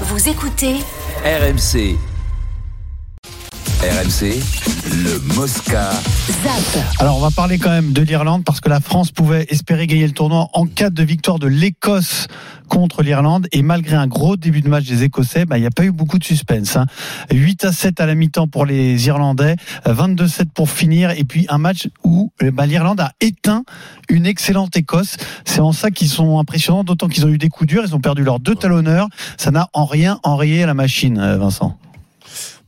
Vous écoutez RMC. RMC, le Mosca. ZAP. Alors on va parler quand même de l'Irlande parce que la France pouvait espérer gagner le tournoi en cas de victoire de l'Écosse contre l'Irlande et malgré un gros début de match des Écossais, bah, il n'y a pas eu beaucoup de suspense. hein. 8 à 7 à la mi-temps pour les Irlandais, 22-7 pour finir et puis un match où eh ben, l'Irlande a éteint une excellente Écosse. C'est en ça qu'ils sont impressionnants, d'autant qu'ils ont eu des coups durs, ils ont perdu leurs deux talonneurs. Ça n'a en rien enrayé la machine, euh, Vincent.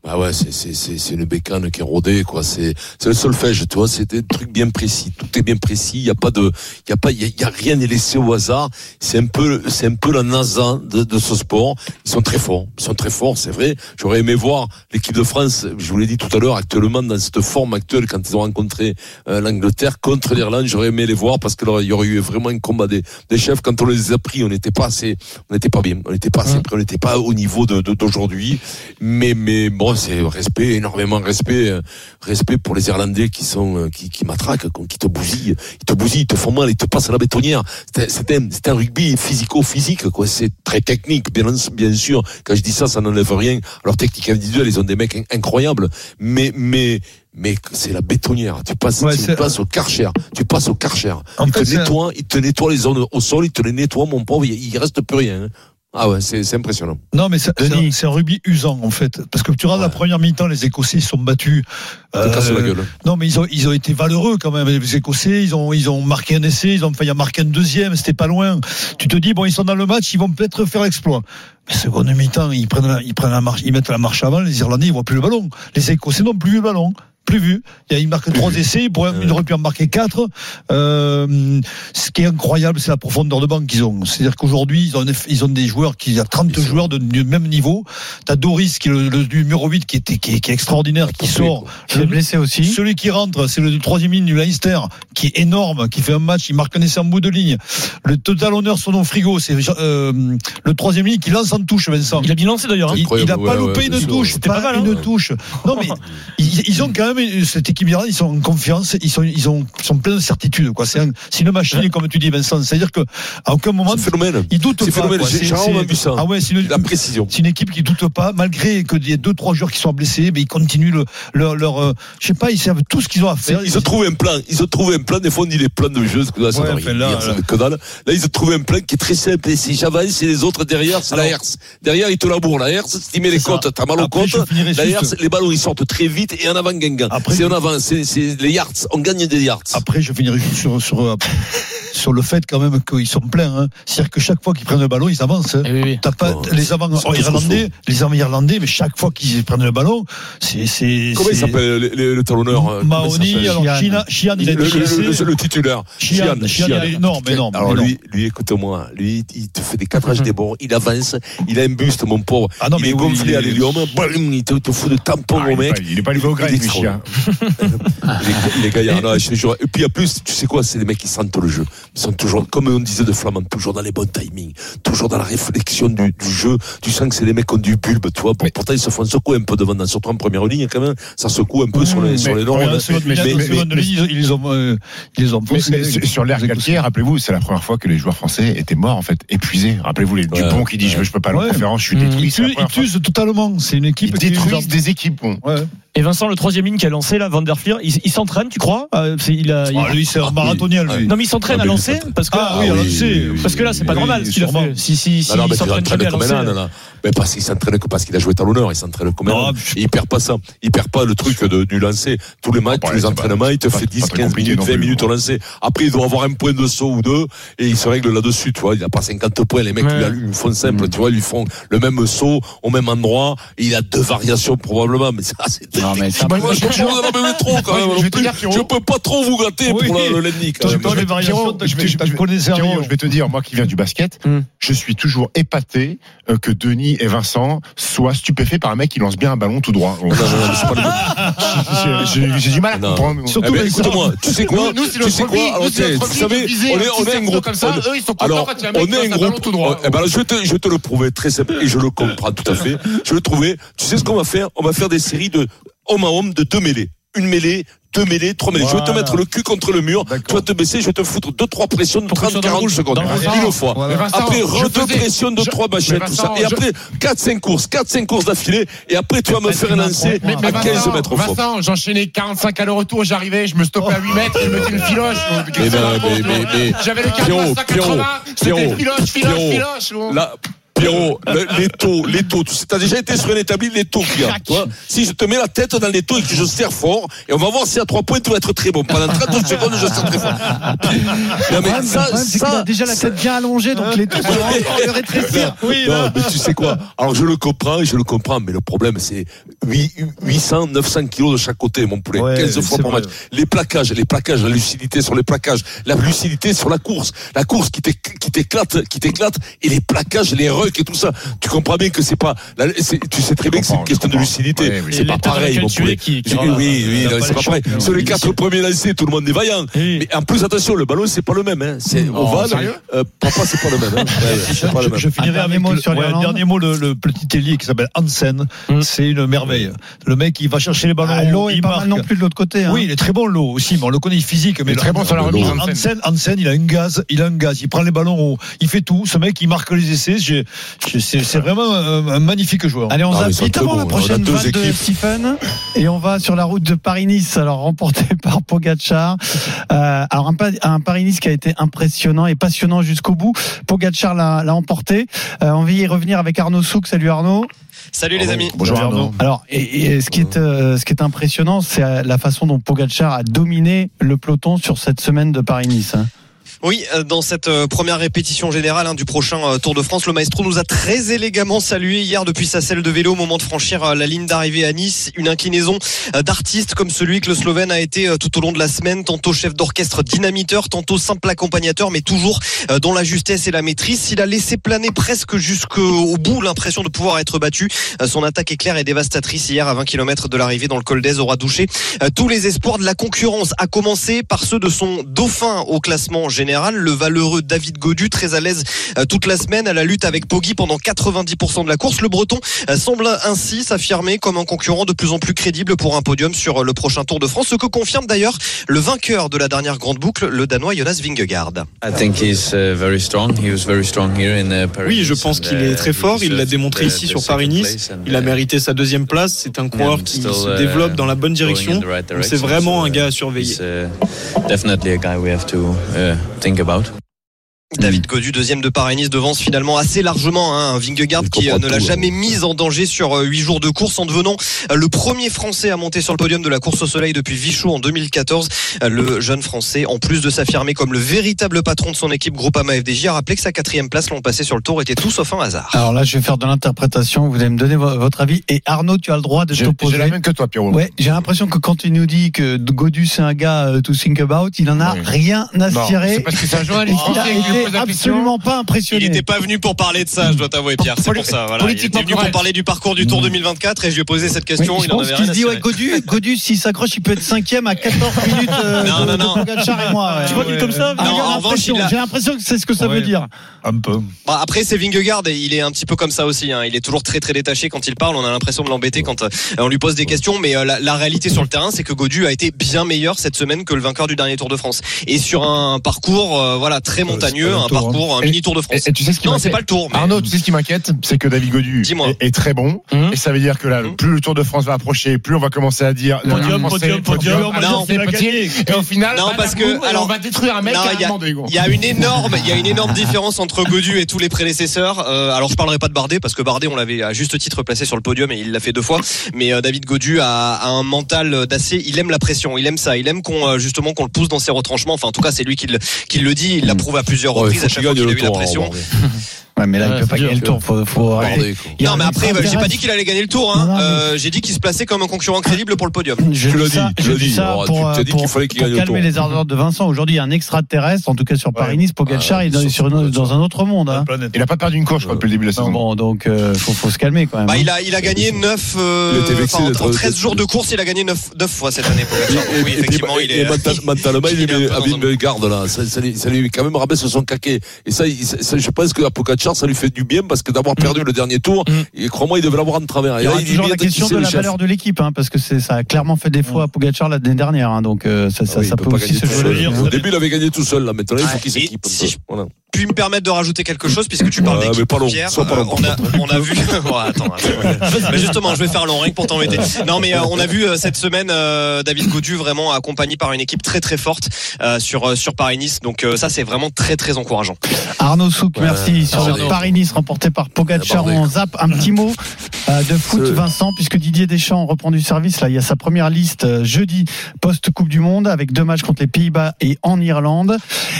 Ah ouais, c'est c'est c'est c'est une bécane qui est rodée quoi. C'est c'est le solfège, tu vois. C'est des trucs bien précis. Tout est bien précis. Il y a pas de, il y a pas, il y a, il y a rien n'est laissé au hasard. C'est un peu, c'est un peu la NASA de, de ce sport. Ils sont très forts. Ils sont très forts, c'est vrai. J'aurais aimé voir l'équipe de France. Je vous l'ai dit tout à l'heure, actuellement dans cette forme actuelle quand ils ont rencontré euh, l'Angleterre contre l'Irlande, j'aurais aimé les voir parce que là, il y aurait eu vraiment un combat des, des chefs. Quand on les a pris, on n'était pas assez, on n'était pas bien. On n'était pas assez prêt. On n'était pas au niveau de de- d'aujourd'hui. Mais mais bon, c'est respect, énormément respect, euh, respect pour les Irlandais qui sont euh, qui, qui matraquent, qui te bousillent, ils te bousillent, ils te font mal, ils te passent à la bétonnière. C'est un, un rugby physico-physique, quoi. C'est très technique, bien, bien sûr. Quand je dis ça, ça n'enlève rien. Alors technique individuelle, ils ont des mecs in- incroyables, mais mais mais c'est la bétonnière. Tu passes, Ouais, tu passes au karcher. Tu passes au karcher. En il fait, te c'est- nettoie, il te nettoie les zones au sol, il te les nettoie, mon pauvre. Il, il reste plus rien. hein. Ah ouais, c'est impressionnant. Non, mais c'est un, rugby usant, en fait. Parce que tu regardes la première mi-temps, les Écossais sont battus. La gueule. Non, mais ils ont, ils ont été valeureux quand même. Les Écossais, ils ont, ils ont marqué un essai, ils ont failli en marquer un deuxième, c'était pas loin. Tu te dis, bon, ils sont dans le match, ils vont peut-être faire l'exploit. Mais seconde mi-temps, ils prennent, la, ils prennent la marche, ils mettent la marche avant, les Irlandais, ils voient plus le ballon. Les Écossais n'ont plus le ballon. Plus vu. Il marquent trois essais, ils, pourraient, ils auraient pu en marquer quatre. Euh, ce qui est incroyable, c'est la profondeur de banc qu'ils ont. C'est-à-dire qu'aujourd'hui, ils ont, ils ont des joueurs qui, il y a 30 Ils sont- joueurs de, du même niveau. T'as Doris, qui est le, le numéro 8, qui, est, qui est extraordinaire, qui sort. Il est blessé aussi. Celui qui rentre, c'est le troisième ligne du Leinster, qui est énorme, qui fait un match, il marque un essai en bout de ligne. Le total honneur sur nos frigo, c'est euh, le troisième ligne qui lance en touche, Vincent. Il a bien lancé d'ailleurs. hein. Il, Incroyable, il a pas ouais, loupé ouais, une touche, C'était pas, pas mal, hein. une touche. Non mais ils, ils ont quand même cette équipe d'Iran, ils sont en confiance, ils sont ils ont ils sont pleins de certitude quoi. C'est un- c'est une machine comme tu dis Vincent, c'est-à-dire que à aucun moment C'est phénomène. ils doutent C'est pas. J'ai- C'est- j'ai rarement c'est- vu ça. Ah ouais, c'est une, La précision. c'est une équipe qui doute pas, malgré que y ait deux trois joueurs qui sont blessés, mais ils continuent le, leur leur euh, je sais pas, ils savent tout ce qu'ils ont à faire. Ils se trouvent un plan. Ils se trouvent un plan. Des fois, on dit les plans de jeu. Que là, ça Ouais, enfin, là, là. ne ils se trouvent un plan qui est très simple. Et si j'avance, et les autres derrière, c'est la herse. Derrière, ils te labourent. La herse, tu mets les côtes, t'as mal aux finirai La herse, les ballons, ils sortent très vite et en avant, Guingamp. Après, C'est je- en avant. C'est, c'est les yards. On gagne des yards. Après, je finirai juste sur, sur, euh, sur le fait quand même qu'ils sont pleins. Hein. C'est-à-dire que chaque fois qu'ils prennent le ballon, ils avancent. hein. Oui, oui. T'as pas Oh, les avant c'est plus irlandais, les avant irlandais, mais chaque fois qu'ils prennent le ballon, c'est c'est Comment il s'appelle, le, le- le talonneur? euh, il Mahoney, alors Chian. Il a le, été le- blessé. le- le titulaire. Chian, Chian, il est énorme, énorme. Alors lui, lui, écoute-moi, lui, il te fait des cadrages des bords, il avance, il a un buste, mon pauvre. Ah non, il mais est oui, gonflé il à est- l'hélium, il te, te fout de tampon Ah, au il, est mec. il est pas arrivé au Il est, il est gaillard, non, je jure. Et puis en plus, tu sais quoi, c'est des mecs qui sentent le jeu. Ils sont toujours, comme on disait de Flamand, toujours dans les bons timings, toujours dans la réflexion du, du jeu. Tu sens que c'est des mecs qui ont du bulbe, tu vois. Pourtant, ils se font secouer un peu devant, surtout en première ligne, quand même. Ça secoue un peu sur les, sur les normes. Mais- mais- mais- ils les ont, euh, ils les ont Mais, mais sur- l'air Galtier, rappelez-vous, c'est la première fois que les joueurs français étaient morts, en fait, épuisés. Rappelez-vous, les. Dupont qui dit je, je peux pas aller en conférence, je suis détruit. Ils tuent, ils totalement. C'est une Ils équipe qui détruisent des équipes. bon. Et Vincent, le troisième ligne qui a lancé là, Van der Fleer, il, il s'entraîne, tu crois? Euh, il a, il- Ah, lui, c'est un marathonien, lui. Non mais il s'entraîne Ah, à lancer parce que Ah, là, oui, parce que là c'est pas normal ce qu'il a sûrement. fait. Si si si non, il s'entraîne l'entraînes jamais à lancer. Mais parce qu'il s'entraîne que parce qu'il a joué talonneur, il s'entraîne comme un il perd pas ça. Il perd pas le truc de, du lancer. Tous les matchs, Ah, tous les entraînements, il te fait pas- 10, pas très 15 compliqué minutes, non 20 plus, minutes au lancer. Après, il doit avoir un point de saut ou deux, et il se règle là-dessus, tu vois. Il a pas 50 points. Les mecs, Ouais. lui, lui font simple, Mm. tu vois, ils lui font le même saut au même endroit, et il a deux variations probablement. Mais ça, c'est Non, mais ça- Moi, je peux pas trop, vous gâter pour le, tu- je vais- te dire, moi qui viens du basket, Hmm. je suis toujours épaté euh, que Denis et Vincent soient stupéfaits par un mec qui lance bien un ballon tout droit. J'ai- du mal à comprendre. Surtout Eh ben, écoute-moi, tu sais quoi Nous, c'est Tu notre sais quoi Alors, vous savez, on est, on est un groupe. comme ça, eux, ils sont alors, on est un groupe. tout droit. Eh ben, je vais te, je vais te le prouver très simple et je le comprends tout à fait. Je vais le trouver. Tu sais ce qu'on va faire? On va faire des séries de homme à homme de deux mêlées. Une mêlée, deux mêlées, trois mêlées. Je vais te Voilà. mettre le cul contre le mur. Tu vas te baisser, je vais te foutre deux, trois pressions de Pour que 30, tu sois dans le 40 rouge, secondes. le. Une fois. Vincent, Après, je re deux faisais- pressions de je- trois bachettes, mais tout ça. Et je- après, 4-5 courses, 4-5 courses d'affilée. Et après, tu vas me faire un lancer à 15 Vincent, mètres au fond. Vincent, j'enchaînais 45 aller-retour, j'arrivais, je me stoppais à 8 mètres, je mettais une filoche. Mais- mais- J'avais le Pierrot, 45 Pierrot, 80, c'était Pierrot, filoche, filoche, Pierrot. filoche. Pierrot, le- les taux, les taux, tu sais, t'as déjà été sur un établi, les taux vois. si je te mets la tête dans les taux et que je serre fort, et on va voir si à 3 points tu vas être très bon. Pendant 30 secondes, je serre très fort. Non, mais ça, ça, déjà la tête bien allongée, donc les taux vont encore le rétrécir. Oui, non, mais tu sais quoi? Alors je le comprends, je le comprends, mais le problème c'est 8, 800, 900 kilos de chaque côté, mon poulet, Ouais, 15 fois par match. Les plaquages, les plaquages, la lucidité sur les plaquages, la lucidité sur la course, la course qui t'éc- qui t'éclate, qui t'éclate, et les plaquages, les et tout ça. Tu comprends bien que c'est pas, la- c'est- tu sais très bien que c'est une question de lucidité. Oui. C'est pas pareil, mon poulet. qui- qui Oui, oui, c'est pas pareil. Sur les quatre premiers lancés, tout le monde est vaillant. Mais en plus, attention, le ballon, c'est pas le même, hein. C'est Oh, ovale. sérieux Euh, papa, c'est pas le même, hein. Ouais, ouais, c'est pas le Je, même. je finirai Un dernier avec mot le, dernier mot, le, le petit ailier qui s'appelle Hansen. Mm. C'est une merveille. Le mec, il va chercher les ballons. Ah, L'eau est il pas mal non plus de l'autre côté. hein. Oui, il est très bon l'eau aussi, mais on le connaît physique. Mais très bon sur la remise, Hansen. Il a une gaz, il a un gaz, il prend les ballons haut, il fait tout. Ce mec, il marque les essais. C'est vraiment un, un magnifique joueur. Allez, on Ah, zappe bons. la On a prochaine vanne de. Stephen et on va sur la route de Paris-Nice, alors remporté par Pogacar. Euh, alors un, pa- un Paris-Nice qui a été impressionnant et passionnant jusqu'au bout. Pogacar l'a emporté. Euh, on va y revenir avec Arnaud Souk. Salut Arnaud. Salut les amis. Bonjour Arnaud. Alors, et, et ce qui est euh, ce qui est impressionnant, c'est la façon dont Pogacar a dominé le peloton sur cette semaine de Paris-Nice. hein. Oui, euh, dans cette euh, première répétition générale hein, du prochain euh, Tour de France, le maestro nous a très élégamment salué hier depuis sa selle de vélo au moment de franchir la ligne d'arrivée à Nice. Une inclinaison d'artiste comme celui que le Slovène a été tout au long de la semaine, tantôt chef d'orchestre dynamiteur, tantôt simple accompagnateur, mais toujours dans la justesse et la maîtrise. Il a laissé planer presque jusqu'au bout l'impression de pouvoir être battu. Son attaque éclair et dévastatrice hier à 20 km de l'arrivée dans le col d'Aise aura douché tous les espoirs de la concurrence, à commencer par ceux de son dauphin au classement général, le valeureux David Godu, très à l'aise euh, toute la semaine à la lutte avec Poggi pendant 90% de la course. Le Breton euh, semble ainsi s'affirmer comme un concurrent de plus en plus crédible pour un podium sur euh, le prochain Tour de France, ce que confirme d'ailleurs le vainqueur de la dernière grande boucle, le Danois Jonas Vingegaard. I think he's uh, very strong. He was very strong here in uh, Paris. Oui, je pense qu'il est très fort. Il l'a démontré ici sur Paris-Nice. Il a mérité sa deuxième place. C'est un coureur qui se développe dans la bonne direction. C'est vraiment un gars à surveiller. think about. David Godu, deuxième de Paris-Nice, devance finalement assez largement hein, un Vingegaard qui euh, ne l'a jamais hein. mis en danger sur euh, huit jours de course en devenant euh, le premier Français à monter sur le podium de la course au soleil depuis Vichot en 2014. Euh, Le jeune Français, en plus de s'affirmer comme le véritable patron de son équipe Groupama FDJ, a rappelé que sa quatrième place l'an passé sur le tour était tout sauf un hasard. Alors là, je vais faire de l'interprétation. Vous allez me donner vo- votre avis. Et Arnaud, tu as le droit de t'opposer. j'ai la même que toi, Pierrot. Ouais, j'ai l'impression que quand il nous dit que Godu c'est un gars to think about, il en a Oui. rien à Non, cirer. c'est parce que c'est un journaliste français question. absolument pas impressionné. pas venu pour parler de ça, je dois t'avouer, Pierre. C'est pour ça, voilà. Politiquement correct. parler du parcours du Tour 2024 et je lui ai posé cette Oui, je pense qu'il se dit ouais, Godu, Godu s'il s'accroche, il peut être cinquième à 14 minutes euh, Non, de, non, non. Pogacar et moi. ouais. Tu vois, dit comme ça, Ah, Non, j'ai en revanche, l'impression- il a- J'ai l'impression que c'est ce que ça Ouais. veut dire. Un peu. Bah, après, c'est Vingegaard et il est un petit peu comme ça aussi. hein. Il est toujours très très détaché quand il parle. On a l'impression de l'embêter quand euh, on lui pose des questions. Mais euh, la, la réalité sur le terrain, c'est que Godu a été bien meilleur cette semaine que le vainqueur du dernier Tour de France. Et sur un parcours, euh, voilà, très montagneux, un tour, parcours, un mini Tour de France. Et, et tu sais ce qui Non, m'inquiète c'est pas le Tour. mais- Arnaud, tu sais ce qui m'inquiète, c'est que David Godu est, est très bon, Hum. et ça veut dire que là, Hum. plus le Tour de France va approcher, plus on va commencer à dire Podium, Français, podium, podium, podium, non, c'est on l'a petit, gagné. et au final, Non, parce que- coup, alors- on va détruire un mec Non, il y a- une énorme, il y a une énorme différence entre Godu et tous les prédécesseurs. Euh, alors je parlerai pas de Bardet parce que Bardet on l'avait à juste titre placé sur le podium et il l'a fait deux fois. Mais euh, David Godu a, a un mental d'assez. Il aime la pression, il aime ça, il aime qu'on euh, justement qu'on le pousse dans ses retranchements. Enfin en tout cas c'est lui qui le, qui le dit. Il l'a prouvé à plusieurs reprises à chaque fois qu'il a le eu la pression. Ouais, mais là, Ouais, il peut pas gagner le tour. Faut, faut Non mais après bah, j'ai pas dit qu'il allait gagner le tour. Hein. Euh, j'ai dit qu'il se plaçait comme un concurrent crédible pour le podium. Je Tu l'as dit, tu je l'as dis dit. ça Alors, pour, tu t'as dit qu'il fallait qu'il gagne le calmer tour. les ardeurs de Vincent. Aujourd'hui, il y a un extraterrestre, en tout cas sur Paris-Nice. Pogacar, Ouais, il est dans un autre monde. Hein. Il a pas perdu une course, je crois, depuis le début de la saison. bon, donc euh, faut, faut se calmer quand même. Bah, hein. il a il a gagné 9 Il était vexé en, d'être- en 13 jours de course, il a gagné 9 neuf fois cette année Pogacar. Et, Oui, effectivement, il est mental- mentalement, il est à Vingegaard, là. Ça, lui- ça lui quand même rabaisse son caquet. Et ça, je pense que Pogacar Ça lui fait du bien parce que d'avoir perdu le dernier tour, Mm. et crois-moi, il devait l'avoir en travers. Il y il toujours la de question de la chef. valeur de l'équipe, hein, parce que ça a clairement fait défaut à Pogacar l'année dernière. hein, donc euh, ça, ça, Ah oui, ça peut, aussi se jouer. Au début, il avait gagné tout seul. Là, maintenant, il faut Ouais. qu'il s'équipe. Si je- puis me permettre de rajouter quelque chose puisque tu parles Ouais, d'équipe mais pas long. Pierre, euh, on a on a vu attends, justement je vais faire long rien que pour t'embêter non mais euh, on a vu cette semaine David Godu vraiment accompagné par une équipe très très forte sur sur Paris Nice donc ça c'est vraiment très très encourageant Arnaud Souk, merci. Sur. Paris-Nice remporté par Pogacar, on zappe un petit mot euh, de foot, Vincent, puisque Didier Deschamps reprend du service. Là, il y a sa première liste euh, jeudi post-Coupe du Monde avec deux matchs contre les Pays-Bas et en Irlande.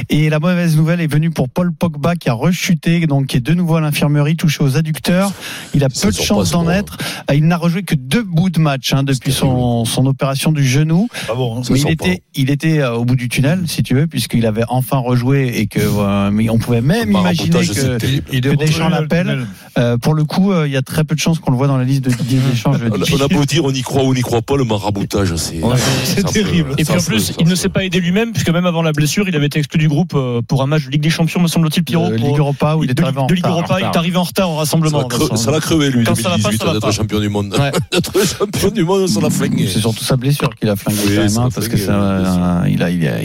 Et la mauvaise nouvelle est venue pour Paul Pogba qui a rechuté, donc qui est de nouveau à l'infirmerie, touché aux adducteurs. Il a peu de chance d'en être. Euh, Il n'a rejoué que deux bouts de match hein, depuis son, son opération du genou. Ah bon, hein. Ça Mais il était, il était euh, au bout du tunnel, si tu veux, puisqu'il avait enfin rejoué et que, euh, mais on pouvait même imaginer que, c'est terrible. Il que Deschamps l'appelle. Euh, pour le coup, euh, il y a très peu de chances qu'on le voit dans la liste de Didier Deschamps. Je On on a beau dire, on y croit ou on n'y croit pas, le maraboutage, c'est. Ouais, c'est terrible. peut- Et puis en plus, il ne s'est pas aidé lui-même, puisque même avant la blessure, il avait été exclu du groupe euh, pour un match de Ligue des Champions, me semble-t-il, Pierrot. Euh, pour- Ligue Europa où il de, est arrivé en de Ligue. Europa, il est arrivé en retard au rassemblement. Ça l'a crevé, lui, Quand ça va pas, 2018, ça va d'être champion du monde. D'être champion du monde, ça l'a flingué. C'est surtout sa blessure qu'il a flingué hein, l'a parce que euh,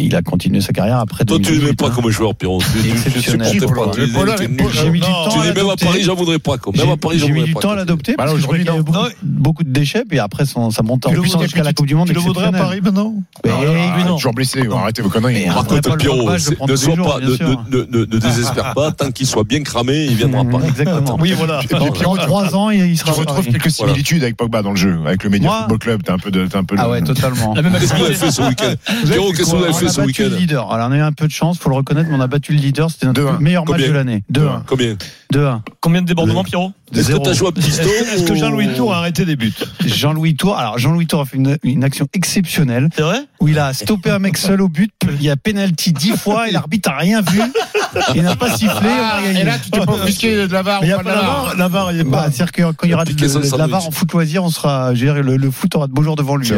il a, continué sa carrière après. Toi, tu 2018, l'aimais pas hein. comme joueur, Pierrot. Tu- tu- tu- tu Exceptionnel. Pas. Mis du temps Tu à dis même à l'adopter. Paris, j'en voudrais pas. quoi. Même à Paris, j'en J'ai mis voudrais du pas. temps à l'adopter Bah parce que je beaucoup, beaucoup de déchets puis après son, sa montée en puissance voudrais- jusqu'à la Coupe du Monde Tu le voudrais à. Paris maintenant Ah, lui, non. Toujours blessé, arrêtez vos conneries. Par contre, Pierrot, ne, sois pas, désespère pas. Tant qu'il soit bien cramé, il viendra pas. Exactement. Oui, voilà. Puis en trois ans, il il Tu sera retrouves quelques similitudes avec Pogba dans le jeu, avec le Média Football Club. T'as un peu de, t'as un peu Ah ouais, totalement. La même Qu'est-ce que vous avez fait ce week-end Pierrot, qu'est-ce que vous avez On fait a ce battu le week-end leader. Alors on a eu un peu de chance, faut le reconnaître, mais on a battu le leader. C'était notre 2-1. meilleur match de l'année. 2-1. Combien 2-1. Combien de débordements, Pierrot Est-ce que Zéro. tu as joué à piston Est-ce que Jean-Louis Tour a arrêté des buts Jean-Louis Tour. Alors Jean-Louis Tour a fait une, une action exceptionnelle C'est vrai où il a stoppé un mec seul au but. Il y a penalty dix fois et l'arbitre a rien vu. Il n'a pas sifflé. on a gagné. Et là, tu t'es pas offusqué de la VAR Mais il n'y a pas de la VAR VAR. La VAR, il n'y a pas. c'est-à-dire que quand il y aura de, Piqué la. VAR en foot loisir, on sera, je veux dire, le, le foot aura de beaux jours devant lui. C'est